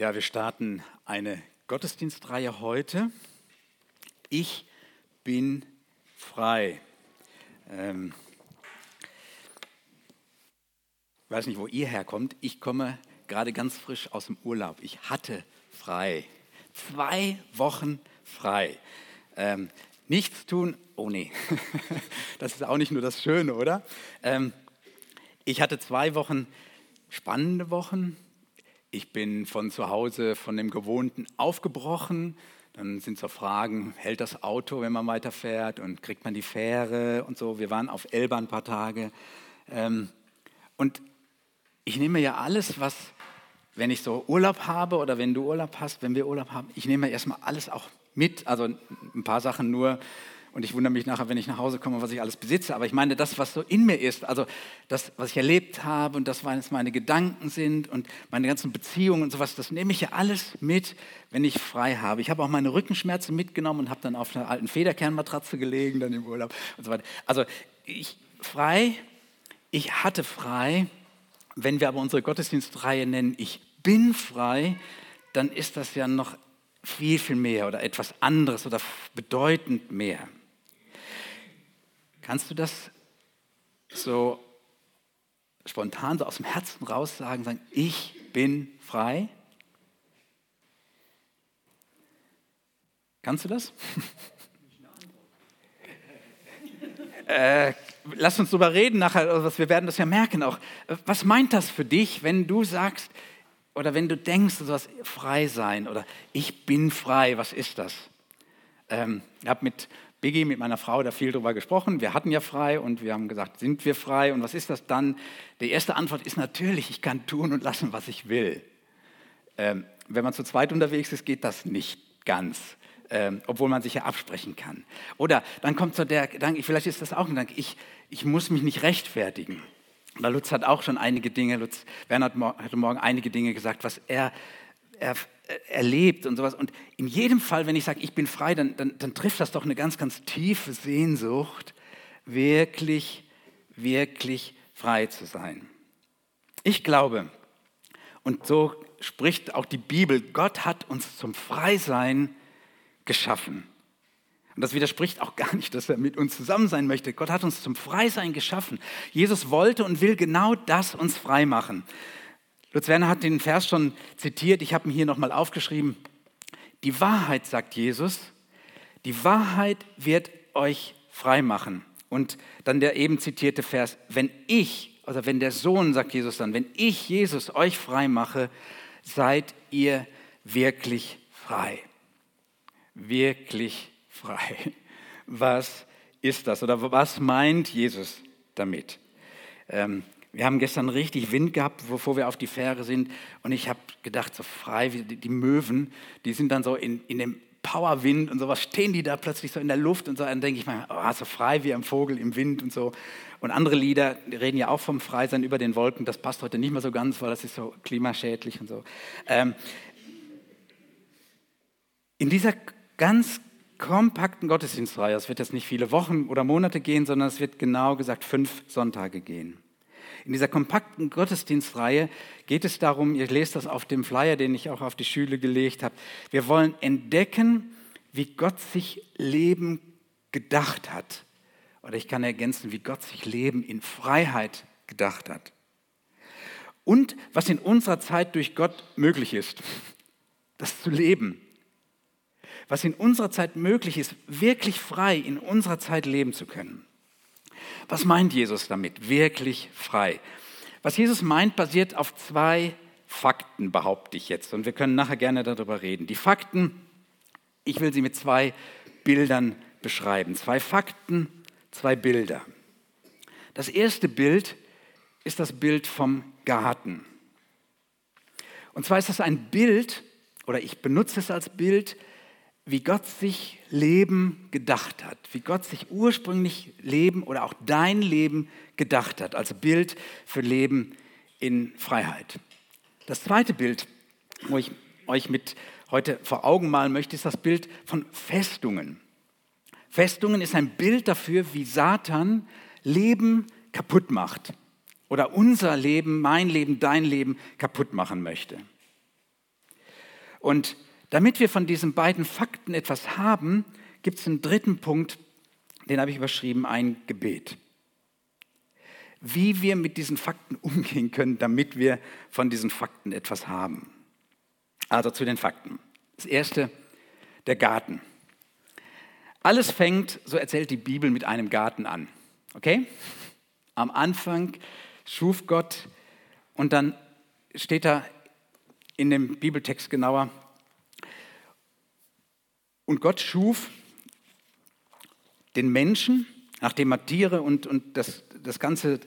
Ja, wir starten eine Gottesdienstreihe heute. Ich bin frei. Ähm, ich weiß nicht, wo ihr herkommt. Ich komme gerade ganz frisch aus dem Urlaub. Ich hatte frei. Zwei Wochen frei. Ähm, nichts tun. Oh nee, das ist auch nicht nur das Schöne, oder? Ähm, ich hatte zwei Wochen spannende Wochen, ich bin von zu Hause, von dem Gewohnten aufgebrochen. Dann sind so Fragen, hält das Auto, wenn man weiterfährt und kriegt man die Fähre und so. Wir waren auf Elba ein paar Tage. Ähm, und ich nehme ja alles, was, wenn ich so Urlaub habe oder wenn du Urlaub hast, wenn wir Urlaub haben, ich nehme erstmal alles auch mit. Also ein paar Sachen nur, und ich wundere mich nachher, wenn ich nach Hause komme, was ich alles besitze. Aber ich meine, das, was so in mir ist, also das, was ich erlebt habe und das, was meine Gedanken sind und meine ganzen Beziehungen und sowas, das nehme ich ja alles mit, wenn ich frei habe. Ich habe auch meine Rückenschmerzen mitgenommen und habe dann auf einer alten Federkernmatratze gelegen, dann im Urlaub und so weiter. Also ich frei, ich hatte frei. Wenn wir aber unsere Gottesdienstreihe nennen, ich bin frei, dann ist das ja noch viel, viel mehr oder etwas anderes oder bedeutend mehr. Kannst du das so spontan so aus dem Herzen raus sagen, sagen, ich bin frei? Kannst du das? äh, lass uns darüber reden nachher, also wir werden das ja merken auch. Was meint das für dich, wenn du sagst oder wenn du denkst, du sollst frei sein oder ich bin frei, was ist das? Ähm, ich habe mit Biggie, mit meiner Frau, da viel drüber gesprochen. Wir hatten ja frei und wir haben gesagt, sind wir frei? Und was ist das dann? Die erste Antwort ist natürlich, ich kann tun und lassen, was ich will. Ähm, wenn man zu zweit unterwegs ist, geht das nicht ganz. Ähm, obwohl man sich ja absprechen kann. Oder dann kommt so der Gedanke, vielleicht ist das auch ein Gedanke, ich, ich muss mich nicht rechtfertigen. Weil Lutz hat auch schon einige Dinge, Lutz Werner hat heute Morgen einige Dinge gesagt, was er, er erlebt und sowas. Und in jedem Fall, wenn ich sage, ich bin frei, dann, dann, dann trifft das doch eine ganz, ganz tiefe Sehnsucht, wirklich, wirklich frei zu sein. Ich glaube, und so spricht auch die Bibel, Gott hat uns zum Freisein geschaffen. Und das widerspricht auch gar nicht, dass er mit uns zusammen sein möchte. Gott hat uns zum Freisein geschaffen. Jesus wollte und will genau das uns frei machen. Lutz Werner hat den Vers schon zitiert, ich habe ihn hier nochmal aufgeschrieben. Die Wahrheit, sagt Jesus, die Wahrheit wird euch frei machen. Und dann der eben zitierte Vers, wenn ich, also wenn der Sohn, sagt Jesus dann, wenn ich, Jesus, euch frei mache, seid ihr wirklich frei. Wirklich frei. Was ist das oder was meint Jesus damit? Ähm, wir haben gestern richtig Wind gehabt, bevor wir auf die Fähre sind. Und ich habe gedacht, so frei, wie die Möwen, die sind dann so in, in dem Powerwind und sowas, stehen die da plötzlich so in der Luft und so. Dann denke ich mal, oh, so frei wie ein Vogel im Wind und so. Und andere Lieder reden ja auch vom Freisein über den Wolken. Das passt heute nicht mehr so ganz, weil das ist so klimaschädlich und so. Ähm, in dieser ganz kompakten Gottesdienstreihe, es wird jetzt nicht viele Wochen oder Monate gehen, sondern es wird genau gesagt fünf Sonntage gehen. In dieser kompakten Gottesdienstreihe geht es darum, ihr lest das auf dem Flyer, den ich auch auf die Schüle gelegt habe, wir wollen entdecken, wie Gott sich Leben gedacht hat. Oder ich kann ergänzen, wie Gott sich Leben in Freiheit gedacht hat. Und was in unserer Zeit durch Gott möglich ist, das zu leben. Was in unserer Zeit möglich ist, wirklich frei in unserer Zeit leben zu können. Was meint Jesus damit? Wirklich frei. Was Jesus meint, basiert auf zwei Fakten, behaupte ich jetzt. Und wir können nachher gerne darüber reden. Die Fakten, ich will sie mit zwei Bildern beschreiben. Zwei Fakten, zwei Bilder. Das erste Bild ist das Bild vom Garten. Und zwar ist das ein Bild, oder ich benutze es als Bild, wie Gott sich Leben gedacht hat, wie Gott sich ursprünglich Leben oder auch dein Leben gedacht hat, als Bild für Leben in Freiheit. Das zweite Bild, wo ich euch mit heute vor Augen malen möchte, ist das Bild von Festungen. Festungen ist ein Bild dafür, wie Satan Leben kaputt macht oder unser Leben, mein Leben, dein Leben kaputt machen möchte. Und damit wir von diesen beiden Fakten etwas haben, gibt es einen dritten Punkt, den habe ich überschrieben, ein Gebet. Wie wir mit diesen Fakten umgehen können, damit wir von diesen Fakten etwas haben. Also zu den Fakten. Das erste, der Garten. Alles fängt, so erzählt die Bibel, mit einem Garten an. Okay? Am Anfang schuf Gott und dann steht da in dem Bibeltext genauer, und Gott schuf den Menschen, nachdem er Tiere und, und das, das ganze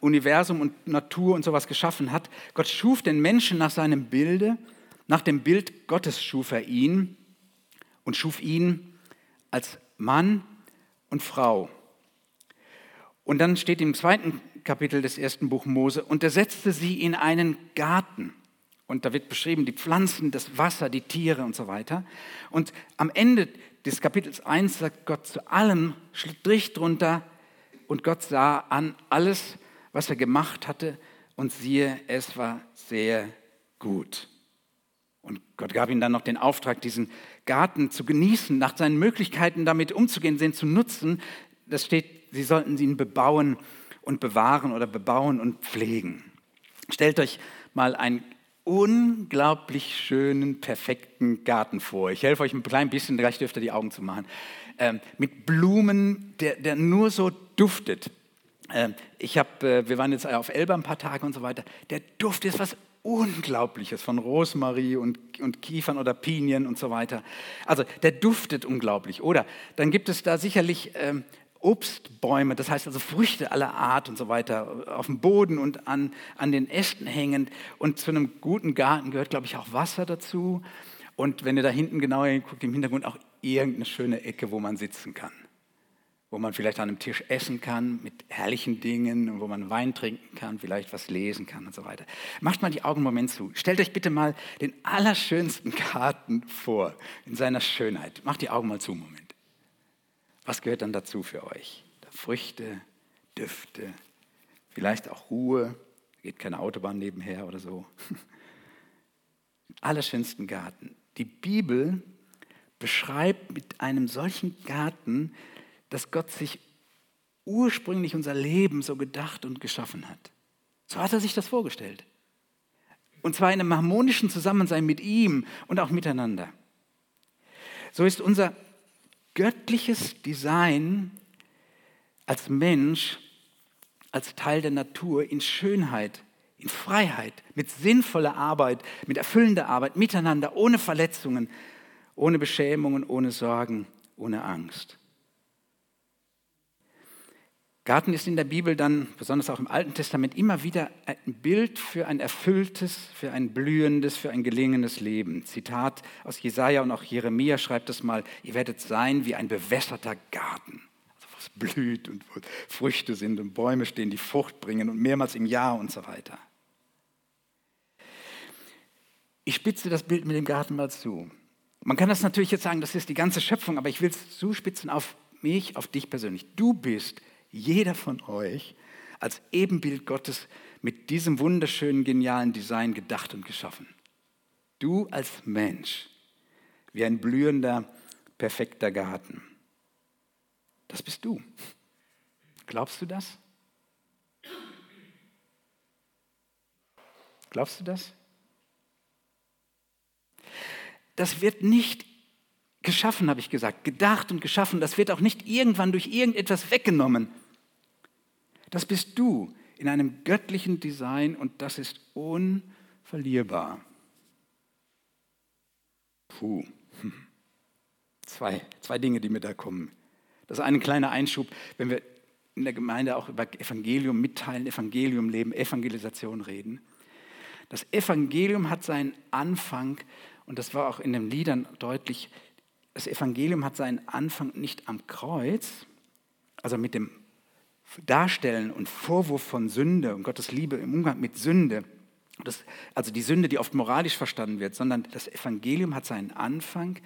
Universum und Natur und sowas geschaffen hat. Gott schuf den Menschen nach seinem Bilde, nach dem Bild Gottes schuf er ihn und schuf ihn als Mann und Frau. Und dann steht im zweiten Kapitel des ersten Buch Mose, und er setzte sie in einen Garten. Und da wird beschrieben die Pflanzen, das Wasser, die Tiere und so weiter. Und am Ende des Kapitels 1 sagt Gott zu allem Strich drunter und Gott sah an alles, was er gemacht hatte und siehe, es war sehr gut. Und Gott gab ihm dann noch den Auftrag, diesen Garten zu genießen, nach seinen Möglichkeiten damit umzugehen, den zu nutzen. Das steht, sie sollten ihn bebauen und bewahren oder bebauen und pflegen. Stellt euch mal ein unglaublich schönen, perfekten Garten vor. Ich helfe euch ein klein bisschen, gleich dürft ihr die Augen zu machen. Ähm, mit Blumen, der, der nur so duftet. Ähm, ich habe, äh, wir waren jetzt auf Elba ein paar Tage und so weiter. Der Duft ist was Unglaubliches von Rosmarie und, und Kiefern oder Pinien und so weiter. Also der duftet unglaublich. Oder dann gibt es da sicherlich ähm, Obstbäume, das heißt also Früchte aller Art und so weiter, auf dem Boden und an, an den Ästen hängend. Und zu einem guten Garten gehört, glaube ich, auch Wasser dazu. Und wenn ihr da hinten genauer hinguckt, im Hintergrund auch irgendeine schöne Ecke, wo man sitzen kann. Wo man vielleicht an einem Tisch essen kann mit herrlichen Dingen, wo man Wein trinken kann, vielleicht was lesen kann und so weiter. Macht mal die Augen einen Moment zu. Stellt euch bitte mal den allerschönsten Garten vor, in seiner Schönheit. Macht die Augen mal zu, Moment. Was gehört dann dazu für euch? Früchte, Düfte, vielleicht auch Ruhe, geht keine Autobahn nebenher oder so. Allerschönsten Garten. Die Bibel beschreibt mit einem solchen Garten, dass Gott sich ursprünglich unser Leben so gedacht und geschaffen hat. So hat er sich das vorgestellt. Und zwar in einem harmonischen Zusammensein mit ihm und auch miteinander. So ist unser göttliches Design als Mensch, als Teil der Natur in Schönheit, in Freiheit, mit sinnvoller Arbeit, mit erfüllender Arbeit, miteinander, ohne Verletzungen, ohne Beschämungen, ohne Sorgen, ohne Angst. Garten ist in der Bibel dann, besonders auch im Alten Testament, immer wieder ein Bild für ein erfülltes, für ein blühendes, für ein gelingendes Leben. Zitat aus Jesaja und auch Jeremia schreibt es mal: Ihr werdet sein wie ein bewässerter Garten, also blüht und wo Früchte sind und Bäume stehen, die Frucht bringen und mehrmals im Jahr und so weiter. Ich spitze das Bild mit dem Garten mal zu. Man kann das natürlich jetzt sagen, das ist die ganze Schöpfung, aber ich will es zuspitzen auf mich, auf dich persönlich. Du bist jeder von euch als Ebenbild Gottes mit diesem wunderschönen, genialen Design gedacht und geschaffen. Du als Mensch, wie ein blühender, perfekter Garten. Das bist du. Glaubst du das? Glaubst du das? Das wird nicht geschaffen, habe ich gesagt, gedacht und geschaffen. Das wird auch nicht irgendwann durch irgendetwas weggenommen. Das bist du in einem göttlichen Design und das ist unverlierbar. Puh. Zwei, zwei Dinge, die mir da kommen. Das ist ein kleiner Einschub, wenn wir in der Gemeinde auch über Evangelium mitteilen, Evangelium leben, Evangelisation reden. Das Evangelium hat seinen Anfang, und das war auch in den Liedern deutlich, das Evangelium hat seinen Anfang nicht am Kreuz, also mit dem Darstellen und Vorwurf von Sünde und Gottes Liebe im Umgang mit Sünde, das, also die Sünde, die oft moralisch verstanden wird, sondern das Evangelium hat seinen Anfang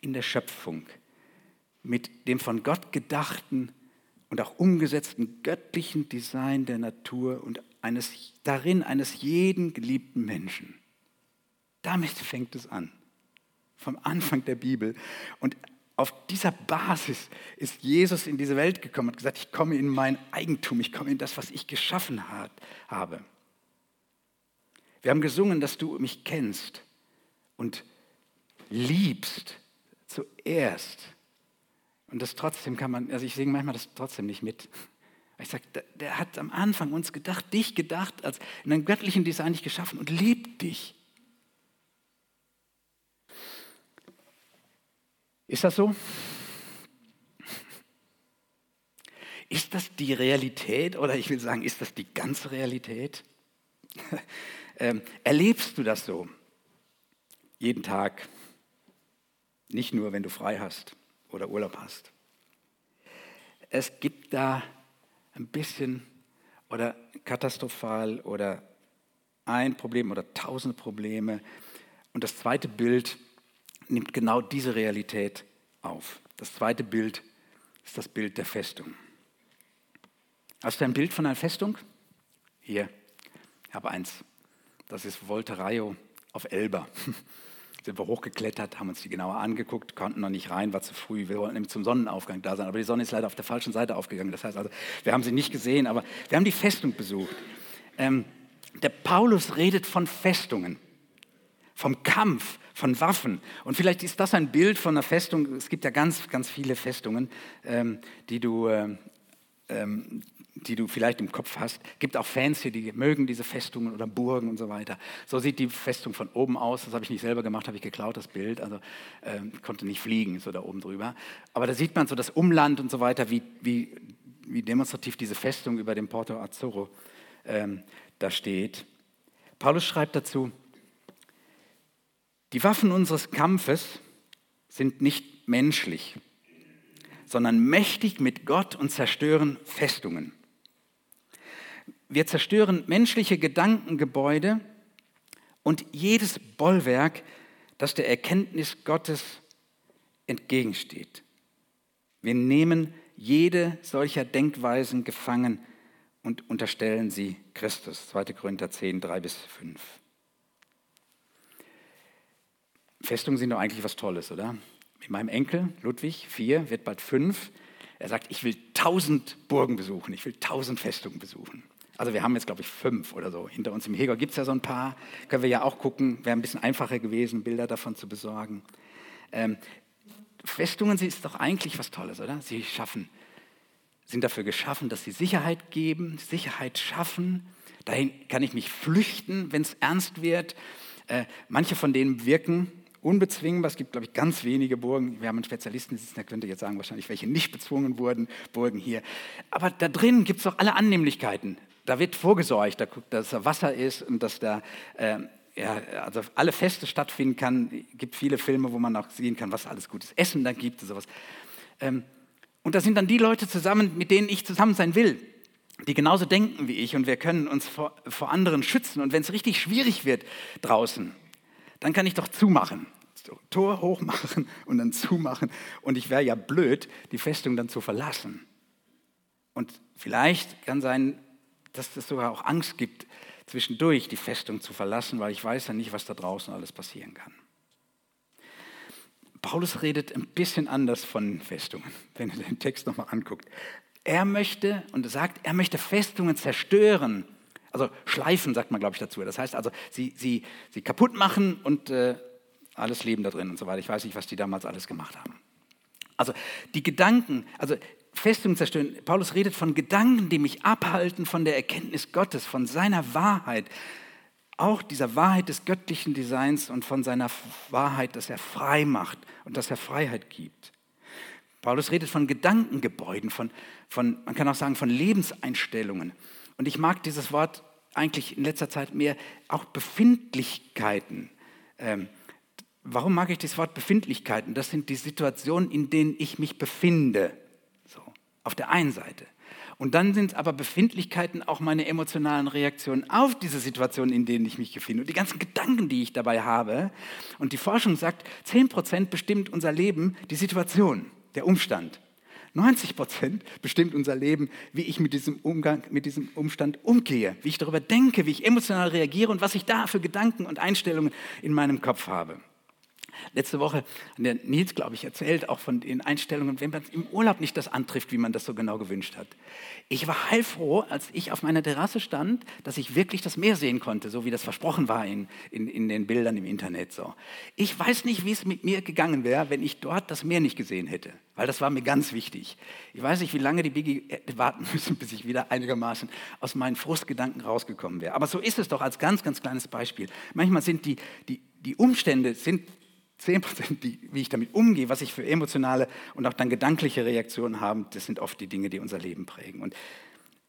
in der Schöpfung, mit dem von Gott gedachten und auch umgesetzten göttlichen Design der Natur und eines, darin eines jeden geliebten Menschen. Damit fängt es an. Vom Anfang der Bibel. Und auf dieser Basis ist Jesus in diese Welt gekommen und gesagt, ich komme in mein Eigentum, ich komme in das, was ich geschaffen habe. Wir haben gesungen, dass du mich kennst und liebst zuerst. Und das trotzdem kann man, also ich singe manchmal das trotzdem nicht mit. Ich sage, der, der, hat am Anfang uns gedacht, dich gedacht, als in einem göttlichen Design dich geschaffen und liebt dich. Ist das so? Ist das die Realität oder ich will sagen, ist das die ganze Realität? ähm, erlebst du das so? Jeden Tag? Nicht nur, wenn du frei hast oder Urlaub hast. Es gibt da ein bisschen oder katastrophal oder ein Problem oder tausend Probleme. Und das zweite Bild nimmt genau diese Realität auf. Das zweite Bild ist das Bild der Festung. Hast du ein Bild von einer Festung? Hier, ich habe eins. Das ist Volterraio auf Elba. Sind wir hochgeklettert, haben uns die genauer angeguckt, konnten noch nicht rein, war zu früh. Wir wollten nämlich zum Sonnenaufgang da sein, aber die Sonne ist leider auf der falschen Seite aufgegangen. Das heißt also, wir haben sie nicht gesehen, aber wir haben die Festung besucht. Ähm, der Paulus redet von Festungen, vom Kampf, von Waffen. Und vielleicht ist das ein Bild von einer Festung. Es gibt ja ganz, ganz viele Festungen, ähm, die du, ähm, ähm, die du vielleicht im Kopf hast. Es gibt auch Fans hier, die mögen diese Festungen oder Burgen und so weiter. So sieht die Festung von oben aus. Das habe ich nicht selber gemacht, habe ich geklaut, das Bild. Also ähm, konnte nicht fliegen, so da oben drüber. Aber da sieht man so das Umland und so weiter, wie, wie, wie demonstrativ diese Festung über dem Porto Azzurro ähm, da steht. Paulus schreibt dazu, die Waffen unseres Kampfes sind nicht menschlich, sondern mächtig mit Gott und zerstören Festungen. Wir zerstören menschliche Gedankengebäude und jedes Bollwerk, das der Erkenntnis Gottes entgegensteht. Wir nehmen jede solcher Denkweisen gefangen und unterstellen sie Christus. 2. Korinther 10, 3 bis 5. Festungen sind doch eigentlich was Tolles, oder? Mit meinem Enkel, Ludwig, vier, wird bald fünf. Er sagt, ich will tausend Burgen besuchen, ich will tausend Festungen besuchen. Also wir haben jetzt, glaube ich, fünf oder so. Hinter uns im Heger gibt es ja so ein paar. Können wir ja auch gucken. Wäre ein bisschen einfacher gewesen, Bilder davon zu besorgen. Ähm, Festungen sie ist doch eigentlich was Tolles, oder? Sie schaffen, sind dafür geschaffen, dass sie Sicherheit geben, Sicherheit schaffen. Dahin kann ich mich flüchten, wenn es ernst wird. Äh, manche von denen wirken unbezwingbar. Es gibt, glaube ich, ganz wenige Burgen. Wir haben einen Spezialisten der könnte jetzt sagen, wahrscheinlich welche nicht bezwungen wurden, Burgen hier. Aber da drin gibt es auch alle Annehmlichkeiten. Da wird vorgesorgt, dass da Wasser ist und dass da äh, ja, also alle Feste stattfinden kann. Es gibt viele Filme, wo man auch sehen kann, was alles gutes Essen da gibt und sowas. Ähm, und da sind dann die Leute zusammen, mit denen ich zusammen sein will, die genauso denken wie ich und wir können uns vor, vor anderen schützen. Und wenn es richtig schwierig wird draußen, dann kann ich doch zumachen. Tor hochmachen und dann zumachen. Und ich wäre ja blöd, die Festung dann zu verlassen. Und vielleicht kann sein, dass es sogar auch Angst gibt, zwischendurch die Festung zu verlassen, weil ich weiß ja nicht, was da draußen alles passieren kann. Paulus redet ein bisschen anders von Festungen, wenn ihr den Text nochmal anguckt. Er möchte und sagt, er möchte Festungen zerstören, also schleifen, sagt man, glaube ich, dazu. Das heißt also, sie, sie, sie kaputt machen und äh, alles Leben da drin und so weiter. Ich weiß nicht, was die damals alles gemacht haben. Also die Gedanken, also Festungen zerstören. Paulus redet von Gedanken, die mich abhalten von der Erkenntnis Gottes, von seiner Wahrheit, auch dieser Wahrheit des göttlichen Designs und von seiner Wahrheit, dass er frei macht und dass er Freiheit gibt. Paulus redet von Gedankengebäuden, von, von, man kann auch sagen, von Lebenseinstellungen. Und ich mag dieses Wort eigentlich in letzter Zeit mehr, auch Befindlichkeiten. Ähm, warum mag ich das Wort Befindlichkeiten? Das sind die Situationen, in denen ich mich befinde. So, auf der einen Seite. Und dann sind aber Befindlichkeiten auch meine emotionalen Reaktionen auf diese Situationen, in denen ich mich befinde. Und die ganzen Gedanken, die ich dabei habe. Und die Forschung sagt, 10% bestimmt unser Leben die Situation, der Umstand. 90 Prozent bestimmt unser Leben, wie ich mit diesem, Umgang, mit diesem Umstand umgehe, wie ich darüber denke, wie ich emotional reagiere und was ich da für Gedanken und Einstellungen in meinem Kopf habe. Letzte Woche hat der Nils, glaube ich, erzählt auch von den Einstellungen, wenn man im Urlaub nicht das antrifft, wie man das so genau gewünscht hat. Ich war heilfroh, als ich auf meiner Terrasse stand, dass ich wirklich das Meer sehen konnte, so wie das versprochen war in, in, in den Bildern im Internet. So. Ich weiß nicht, wie es mit mir gegangen wäre, wenn ich dort das Meer nicht gesehen hätte, weil das war mir ganz wichtig. Ich weiß nicht, wie lange die Biggie hätte warten müssen, bis ich wieder einigermaßen aus meinen Frustgedanken rausgekommen wäre. Aber so ist es doch als ganz, ganz kleines Beispiel. Manchmal sind die, die, die Umstände sind 10 Prozent, wie ich damit umgehe, was ich für emotionale und auch dann gedankliche Reaktionen habe, das sind oft die Dinge, die unser Leben prägen. Und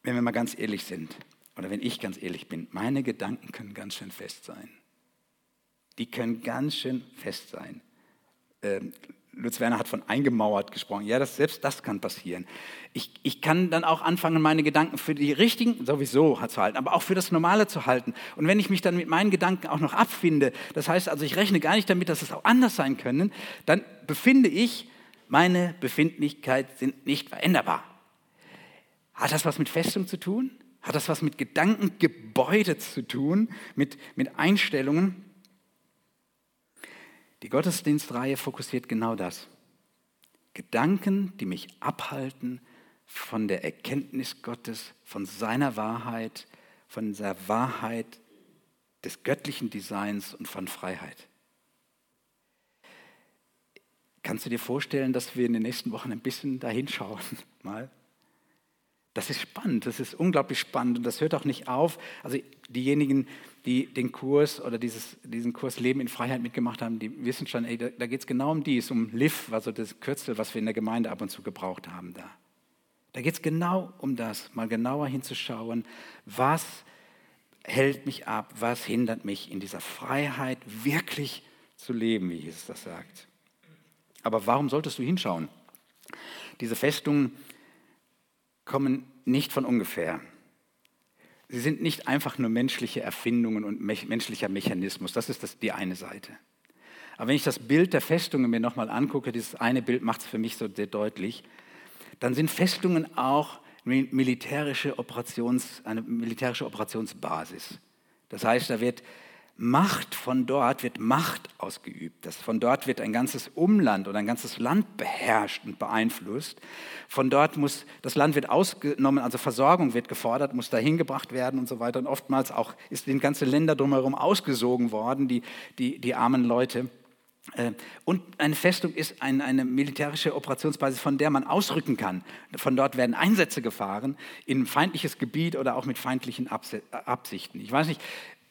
wenn wir mal ganz ehrlich sind, oder wenn ich ganz ehrlich bin, meine Gedanken können ganz schön fest sein. Die können ganz schön fest sein. Ähm, Lutz Werner hat von eingemauert gesprochen. Ja, das, selbst das kann passieren. Ich, ich kann dann auch anfangen, meine Gedanken für die richtigen sowieso zu halten, aber auch für das Normale zu halten. Und wenn ich mich dann mit meinen Gedanken auch noch abfinde, das heißt also, ich rechne gar nicht damit, dass es auch anders sein können, dann befinde ich, meine Befindlichkeit sind nicht veränderbar. Hat das was mit Festung zu tun? Hat das was mit Gedankengebäude zu tun, mit, mit Einstellungen? Die Gottesdienstreihe fokussiert genau das. Gedanken, die mich abhalten von der Erkenntnis Gottes, von seiner Wahrheit, von der Wahrheit des göttlichen Designs und von Freiheit. Kannst du dir vorstellen, dass wir in den nächsten Wochen ein bisschen dahin schauen? Mal das ist spannend, das ist unglaublich spannend und das hört auch nicht auf. Also diejenigen, die den Kurs oder dieses, diesen Kurs Leben in Freiheit mitgemacht haben, die wissen schon, ey, da, da geht es genau um dies, um LIV, also das Kürzel, was wir in der Gemeinde ab und zu gebraucht haben da. Da geht es genau um das, mal genauer hinzuschauen, was hält mich ab, was hindert mich in dieser Freiheit wirklich zu leben, wie Jesus das sagt. Aber warum solltest du hinschauen? Diese Festungen kommen nicht von ungefähr. Sie sind nicht einfach nur menschliche Erfindungen und menschlicher Mechanismus. Das ist das, die eine Seite. Aber wenn ich das Bild der Festungen mir nochmal angucke, dieses eine Bild macht es für mich so sehr deutlich, dann sind Festungen auch militärische Operations, eine militärische Operationsbasis. Das heißt, da wird Macht von dort wird Macht ausgeübt. Das, von dort wird ein ganzes Umland oder ein ganzes Land beherrscht und beeinflusst. Von dort muss, das Land wird ausgenommen, also Versorgung wird gefordert, muss dahin gebracht werden und so weiter. Und oftmals auch ist in ganze Länder drumherum ausgesogen worden, die, die, die armen Leute. Äh, und eine Festung ist eine militärische Operationsbasis, von der man ausrücken kann. Von dort werden Einsätze gefahren in feindliches Gebiet oder auch mit feindlichen Absichten. Ich weiß nicht,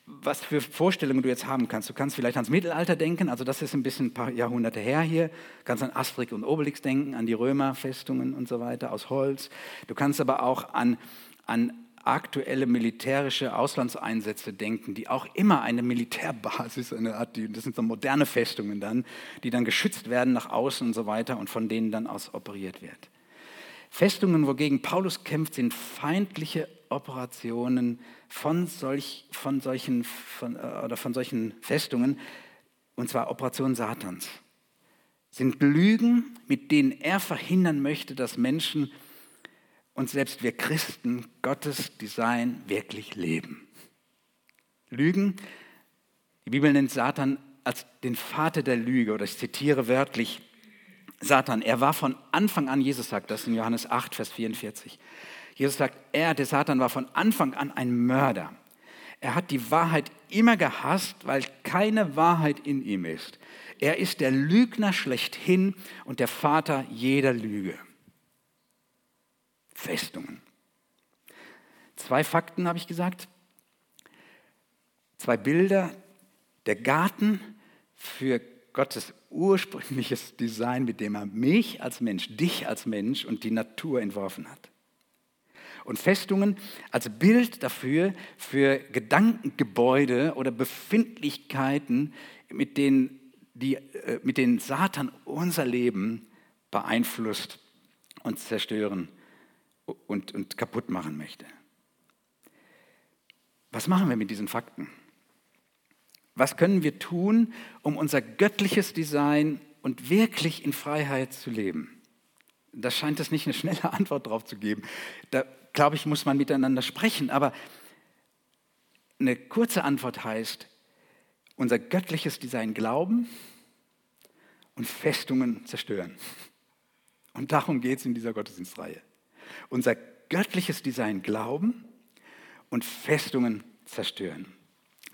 was für Vorstellungen du jetzt haben kannst. Du kannst vielleicht ans Mittelalter denken, also das ist ein bisschen ein paar Jahrhunderte her hier. Du kannst an Asterix und Obelix denken, an die Römerfestungen und so weiter aus Holz. Du kannst aber auch an, an aktuelle militärische Auslandseinsätze denken, die auch immer eine Militärbasis, eine Art, das sind so moderne Festungen dann, die dann geschützt werden nach außen und so weiter und von denen dann aus operiert wird. Festungen, wogegen Paulus kämpft, sind feindliche Operationen von, solch, von, solchen, von, äh, oder von solchen Festungen, und zwar Operationen Satans. Sind Lügen, mit denen er verhindern möchte, dass Menschen und selbst wir Christen Gottes Design wirklich leben. Lügen, die Bibel nennt Satan als den Vater der Lüge, oder ich zitiere wörtlich, Satan, er war von Anfang an, Jesus sagt das in Johannes 8, Vers 44. Jesus sagt, er, der Satan, war von Anfang an ein Mörder. Er hat die Wahrheit immer gehasst, weil keine Wahrheit in ihm ist. Er ist der Lügner schlechthin und der Vater jeder Lüge. Festungen. Zwei Fakten habe ich gesagt. Zwei Bilder. Der Garten für Gottes ursprüngliches Design, mit dem er mich als Mensch, dich als Mensch und die Natur entworfen hat. Und Festungen als Bild dafür, für Gedankengebäude oder Befindlichkeiten, mit denen, die, äh, mit denen Satan unser Leben beeinflusst und zerstören und, und kaputt machen möchte. Was machen wir mit diesen Fakten? Was können wir tun, um unser göttliches Design und wirklich in Freiheit zu leben? da scheint es nicht eine schnelle Antwort drauf zu geben. Da, glaube ich, muss man miteinander sprechen. Aber eine kurze Antwort heißt, unser göttliches Design glauben und Festungen zerstören. Und darum geht es in dieser Gottesdienstreihe. Unser göttliches Design glauben und Festungen zerstören.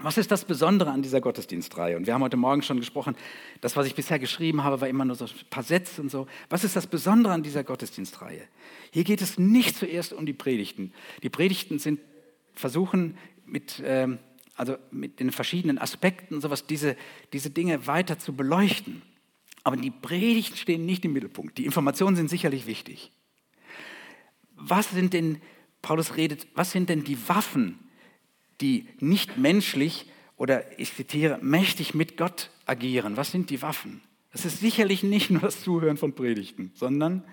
Was ist das Besondere an dieser Gottesdienstreihe? Und wir haben heute Morgen schon gesprochen, das, was ich bisher geschrieben habe, war immer nur so ein paar Sätze und so. Was ist das Besondere an dieser Gottesdienstreihe? Hier geht es nicht zuerst um die Predigten. Die Predigten sind versuchen mit, ähm, also mit den verschiedenen Aspekten und sowas, diese, diese Dinge weiter zu beleuchten. Aber die Predigten stehen nicht im Mittelpunkt. Die Informationen sind sicherlich wichtig. Was sind denn, Paulus redet, was sind denn die Waffen, die nicht menschlich oder ich zitiere, mächtig mit Gott agieren. Was sind die Waffen? Das ist sicherlich nicht nur das Zuhören von Predigten, sondern,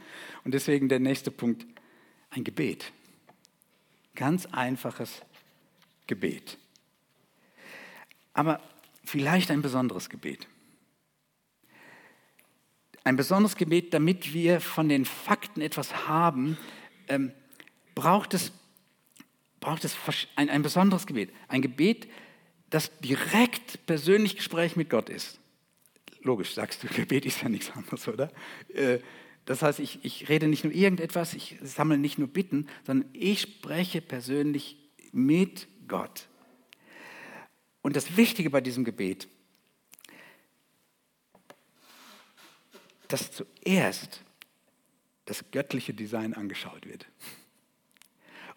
und deswegen der nächste Punkt, ein Gebet. Ganz einfaches Gebet. Aber vielleicht ein besonderes Gebet. Ein besonderes Gebet, damit wir von den Fakten etwas haben, ähm, braucht es braucht es ein, ein besonderes Gebet. Ein Gebet, das direkt persönlich Gespräch mit Gott ist. Logisch, sagst du, Gebet ist ja nichts anderes, oder? Äh, das heißt, ich, ich rede nicht nur irgendetwas, ich sammle nicht nur Bitten, sondern ich spreche persönlich mit Gott. Und das Wichtige bei diesem Gebet, dass zuerst das göttliche Design angeschaut wird.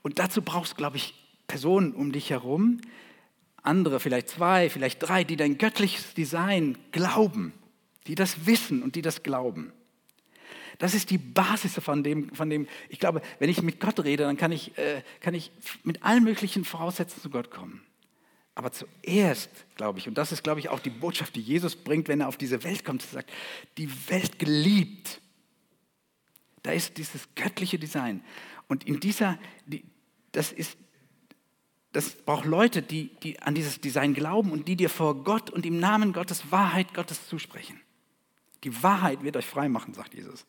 Und dazu brauchst, du, glaube ich, Personen um dich herum, andere, vielleicht zwei, vielleicht drei, die dein göttliches Design glauben, die das wissen und die das glauben. Das ist die Basis von dem, von dem ich glaube, wenn ich mit Gott rede, dann kann ich, äh, kann ich mit allen möglichen Voraussetzungen zu Gott kommen. Aber zuerst, glaube ich, und das ist, glaube ich, auch die Botschaft, die Jesus bringt, wenn er auf diese Welt kommt, sagt, die Welt geliebt. Da ist dieses göttliche Design. Und in dieser, das ist, das braucht Leute, die, die an dieses Design glauben und die dir vor Gott und im Namen Gottes Wahrheit Gottes zusprechen. Die Wahrheit wird euch frei machen, sagt Jesus.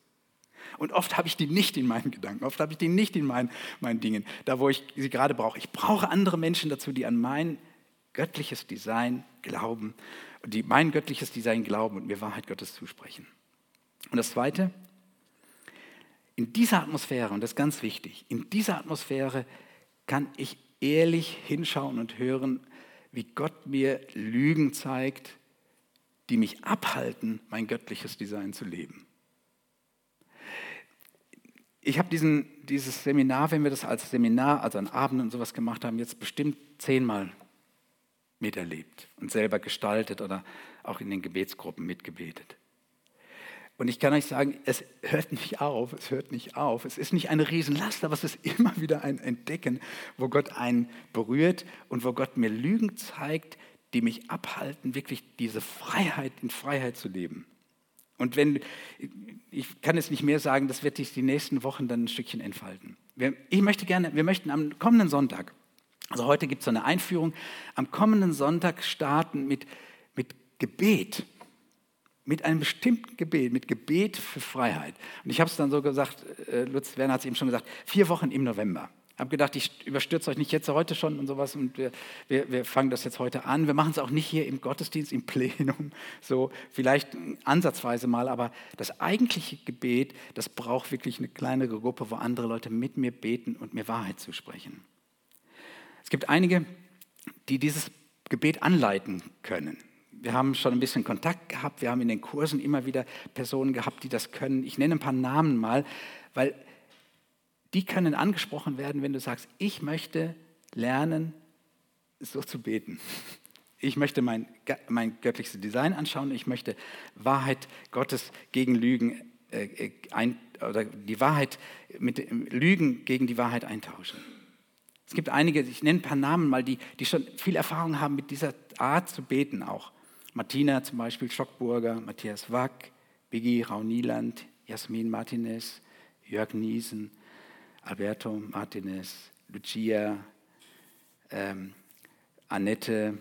Und oft habe ich die nicht in meinen Gedanken, oft habe ich die nicht in meinen, meinen Dingen, da wo ich sie gerade brauche. Ich brauche andere Menschen dazu, die an mein göttliches Design glauben, die mein göttliches Design glauben und mir Wahrheit Gottes zusprechen. Und das Zweite, in dieser Atmosphäre, und das ist ganz wichtig, in dieser Atmosphäre kann ich ehrlich hinschauen und hören, wie Gott mir Lügen zeigt, die mich abhalten, mein göttliches Design zu leben. Ich habe dieses Seminar, wenn wir das als Seminar, also an Abenden und sowas gemacht haben, jetzt bestimmt zehnmal miterlebt und selber gestaltet oder auch in den Gebetsgruppen mitgebetet. Und ich kann euch sagen, es hört nicht auf, es hört nicht auf. Es ist nicht eine Riesenlast, aber es ist immer wieder ein Entdecken, wo Gott einen berührt und wo Gott mir Lügen zeigt, die mich abhalten, wirklich diese Freiheit in Freiheit zu leben. Und wenn, ich kann es nicht mehr sagen, das wird sich die nächsten Wochen dann ein Stückchen entfalten. Ich möchte gerne, wir möchten am kommenden Sonntag, also heute gibt es so eine Einführung, am kommenden Sonntag starten mit, mit Gebet mit einem bestimmten Gebet, mit Gebet für Freiheit. Und ich habe es dann so gesagt, äh, Lutz Werner hat es eben schon gesagt, vier Wochen im November. Ich habe gedacht, ich überstürze euch nicht jetzt heute schon und sowas und wir, wir, wir fangen das jetzt heute an. Wir machen es auch nicht hier im Gottesdienst, im Plenum, so vielleicht ansatzweise mal, aber das eigentliche Gebet, das braucht wirklich eine kleinere Gruppe, wo andere Leute mit mir beten und mir Wahrheit zusprechen. Es gibt einige, die dieses Gebet anleiten können wir haben schon ein bisschen Kontakt gehabt, wir haben in den Kursen immer wieder Personen gehabt, die das können. Ich nenne ein paar Namen mal, weil die können angesprochen werden, wenn du sagst, ich möchte lernen, so zu beten. Ich möchte mein, mein göttliches Design anschauen, ich möchte Wahrheit Gottes gegen Lügen äh, äh ein, oder die Wahrheit mit Lügen gegen die Wahrheit eintauschen. Es gibt einige, ich nenne ein paar Namen mal, die, die schon viel Erfahrung haben mit dieser Art zu beten auch. Martina zum Beispiel Schockburger, Matthias Wack, Biggie Raunieland, Jasmin Martinez, Jörg Niesen, Alberto Martinez, Lucia, ähm, Annette,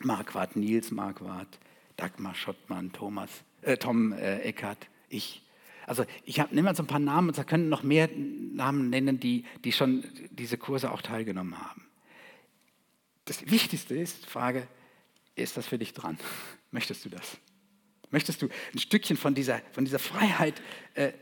Marquardt, Nils Marquardt, Dagmar Schottmann, Thomas, äh, Tom äh, Eckert, ich. Also ich habe immer so ein paar Namen und da können noch mehr Namen nennen, die, die schon diese Kurse auch teilgenommen haben. Das Wichtigste ist, Frage, ist das für dich dran? Möchtest du das? Möchtest du ein Stückchen von dieser, von dieser Freiheit äh,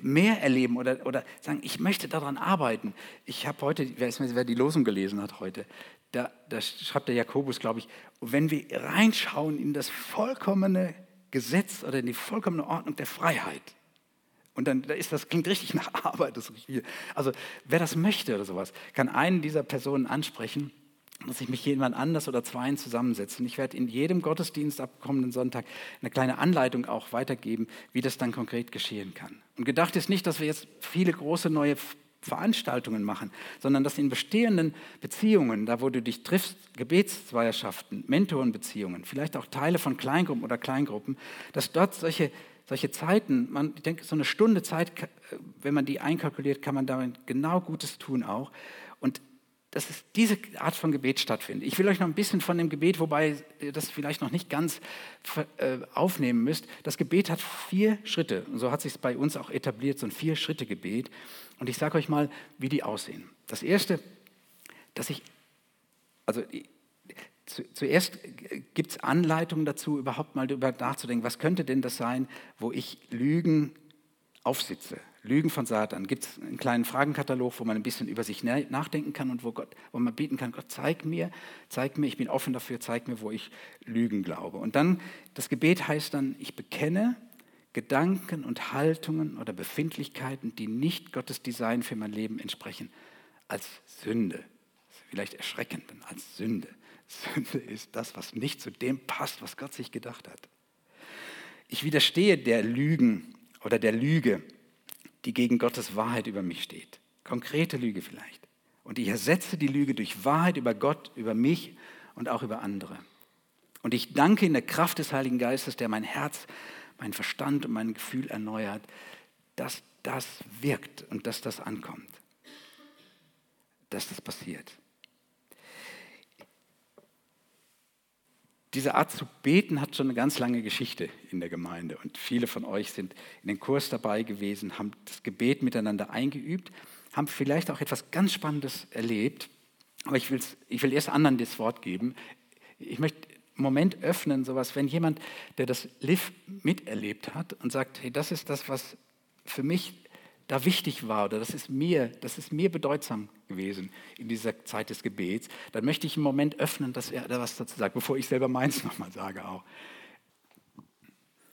mehr erleben oder, oder sagen, ich möchte daran arbeiten? Ich habe heute, wer, ist, wer die Losung gelesen hat heute, da, da schreibt der Jakobus, glaube ich, wenn wir reinschauen in das vollkommene Gesetz oder in die vollkommene Ordnung der Freiheit, und dann da ist das klingt richtig nach Arbeit. Das richtig, also wer das möchte oder sowas, kann einen dieser Personen ansprechen muss ich mich jemand anders oder zweien zusammensetzen. Ich werde in jedem Gottesdienst ab kommenden Sonntag eine kleine Anleitung auch weitergeben, wie das dann konkret geschehen kann. Und gedacht ist nicht, dass wir jetzt viele große neue Veranstaltungen machen, sondern dass in bestehenden Beziehungen, da wo du dich triffst, Gebetszweierschaften, Mentorenbeziehungen, vielleicht auch Teile von Kleingruppen oder Kleingruppen, dass dort solche, solche Zeiten, man, ich denke, so eine Stunde Zeit, wenn man die einkalkuliert, kann man damit genau Gutes tun auch. Und dass es diese Art von Gebet stattfindet. Ich will euch noch ein bisschen von dem Gebet, wobei ihr das vielleicht noch nicht ganz äh, aufnehmen müsst. Das Gebet hat vier Schritte. Und so hat sich es bei uns auch etabliert, so ein Vier-Schritte-Gebet. Und ich sage euch mal, wie die aussehen. Das erste, dass ich, also zu, zuerst gibt es Anleitungen dazu, überhaupt mal darüber nachzudenken, was könnte denn das sein, wo ich Lügen aufsitze. Lügen von Satan. Gibt es einen kleinen Fragenkatalog, wo man ein bisschen über sich nachdenken kann und wo, Gott, wo man beten kann, Gott, zeig mir, zeig mir, ich bin offen dafür, zeig mir, wo ich Lügen glaube. Und dann, das Gebet heißt dann, ich bekenne Gedanken und Haltungen oder Befindlichkeiten, die nicht Gottes Design für mein Leben entsprechen, als Sünde. Vielleicht erschreckend, als Sünde. Sünde ist das, was nicht zu dem passt, was Gott sich gedacht hat. Ich widerstehe der Lügen oder der Lüge, die gegen Gottes Wahrheit über mich steht. Konkrete Lüge vielleicht. Und ich ersetze die Lüge durch Wahrheit über Gott, über mich und auch über andere. Und ich danke in der Kraft des Heiligen Geistes, der mein Herz, mein Verstand und mein Gefühl erneuert, dass das wirkt und dass das ankommt. Dass das passiert. Diese Art zu beten hat schon eine ganz lange Geschichte in der Gemeinde und viele von euch sind in den Kurs dabei gewesen, haben das Gebet miteinander eingeübt, haben vielleicht auch etwas ganz Spannendes erlebt, aber ich, ich will erst anderen das Wort geben. Ich möchte einen Moment öffnen, sowas, wenn jemand, der das Liv miterlebt hat und sagt, hey, das ist das, was für mich da wichtig war oder das ist mir, das ist mir bedeutsam gewesen in dieser Zeit des Gebets, dann möchte ich einen Moment öffnen, dass er da was dazu sagt, bevor ich selber meins nochmal sage auch.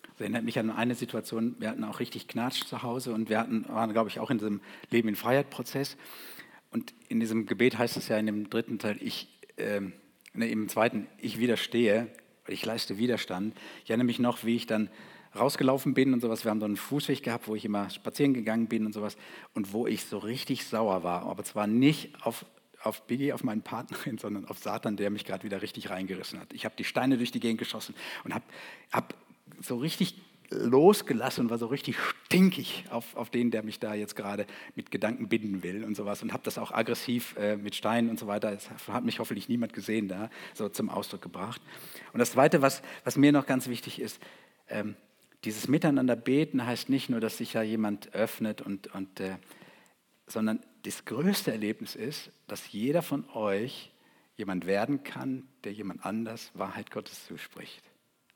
Das erinnert mich an eine Situation, wir hatten auch richtig Knatsch zu Hause und wir hatten, waren, glaube ich, auch in diesem Leben in Freiheit-Prozess. Und in diesem Gebet heißt es ja in dem dritten Teil, ich, äh, ne, im zweiten, ich widerstehe, ich leiste Widerstand. Ich erinnere mich noch, wie ich dann rausgelaufen bin und sowas. Wir haben so einen Fußweg gehabt, wo ich immer spazieren gegangen bin und sowas. Und wo ich so richtig sauer war. Aber zwar nicht auf, auf Biggie, auf meinen Partnerin, sondern auf Satan, der mich gerade wieder richtig reingerissen hat. Ich habe die Steine durch die Gegend geschossen und habe hab so richtig losgelassen und war so richtig stinkig auf, auf den, der mich da jetzt gerade mit Gedanken binden will und sowas und habe das auch aggressiv äh, mit Steinen und so weiter, das hat mich hoffentlich niemand gesehen da, so zum Ausdruck gebracht. Und das Zweite, was, was mir noch ganz wichtig ist, ähm, dieses Miteinander beten heißt nicht nur, dass sich ja jemand öffnet, und, und, äh, sondern das größte Erlebnis ist, dass jeder von euch jemand werden kann, der jemand anders Wahrheit Gottes zuspricht.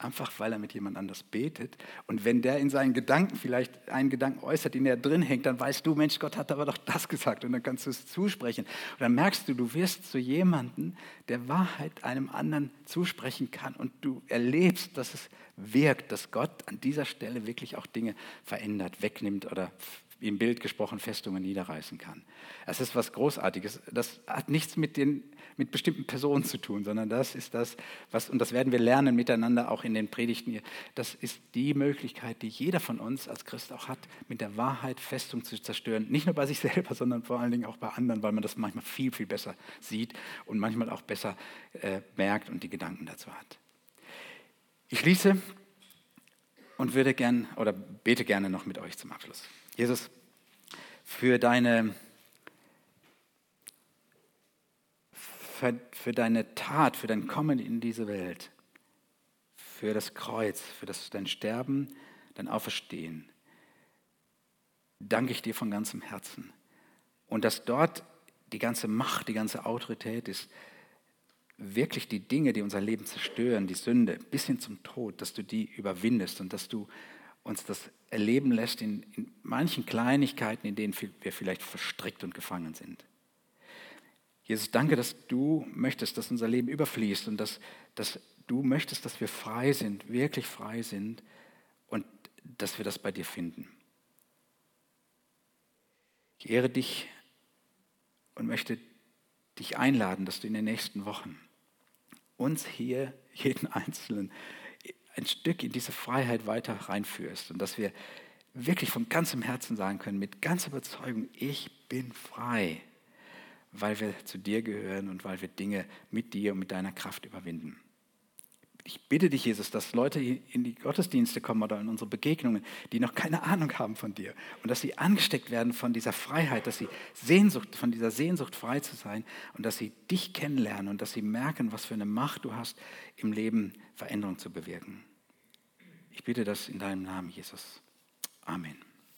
Einfach weil er mit jemand anders betet. Und wenn der in seinen Gedanken vielleicht einen Gedanken äußert, den er drin hängt, dann weißt du, Mensch, Gott hat aber doch das gesagt. Und dann kannst du es zusprechen. Und dann merkst du, du wirst zu jemandem, der Wahrheit einem anderen zusprechen kann. Und du erlebst, dass es wirkt, dass Gott an dieser Stelle wirklich auch Dinge verändert, wegnimmt oder im Bild gesprochen Festungen niederreißen kann. Es ist was Großartiges. Das hat nichts mit, den, mit bestimmten Personen zu tun, sondern das ist das, was, und das werden wir lernen miteinander auch in den Predigten das ist die Möglichkeit, die jeder von uns als Christ auch hat, mit der Wahrheit Festung zu zerstören. Nicht nur bei sich selber, sondern vor allen Dingen auch bei anderen, weil man das manchmal viel, viel besser sieht und manchmal auch besser äh, merkt und die Gedanken dazu hat. Ich schließe und würde gern oder bete gerne noch mit euch zum Abschluss. Jesus, für deine, für, für deine Tat, für dein Kommen in diese Welt, für das Kreuz, für das, dein Sterben, dein Auferstehen. danke ich dir von ganzem Herzen. Und dass dort die ganze Macht, die ganze Autorität ist, wirklich die Dinge, die unser Leben zerstören, die Sünde, bis hin zum Tod, dass du die überwindest und dass du uns das erleben lässt in, in manchen Kleinigkeiten, in denen wir vielleicht verstrickt und gefangen sind. Jesus, danke, dass du möchtest, dass unser Leben überfließt und dass, dass du möchtest, dass wir frei sind, wirklich frei sind und dass wir das bei dir finden. Ich ehre dich und möchte dich einladen, dass du in den nächsten Wochen uns hier, jeden Einzelnen, ein Stück in diese Freiheit weiter reinführst und dass wir wirklich von ganzem Herzen sagen können, mit ganzer Überzeugung, ich bin frei, weil wir zu dir gehören und weil wir Dinge mit dir und mit deiner Kraft überwinden ich bitte dich, Jesus, dass Leute in die Gottesdienste kommen oder in unsere Begegnungen, die noch keine Ahnung haben von dir und dass sie angesteckt werden von dieser Freiheit, dass sie Sehnsucht, von dieser Sehnsucht frei zu sein und dass sie dich kennenlernen und dass sie merken, was für eine Macht du hast, im Leben Veränderung zu bewirken. Ich bitte das in deinem Namen, Jesus. Amen.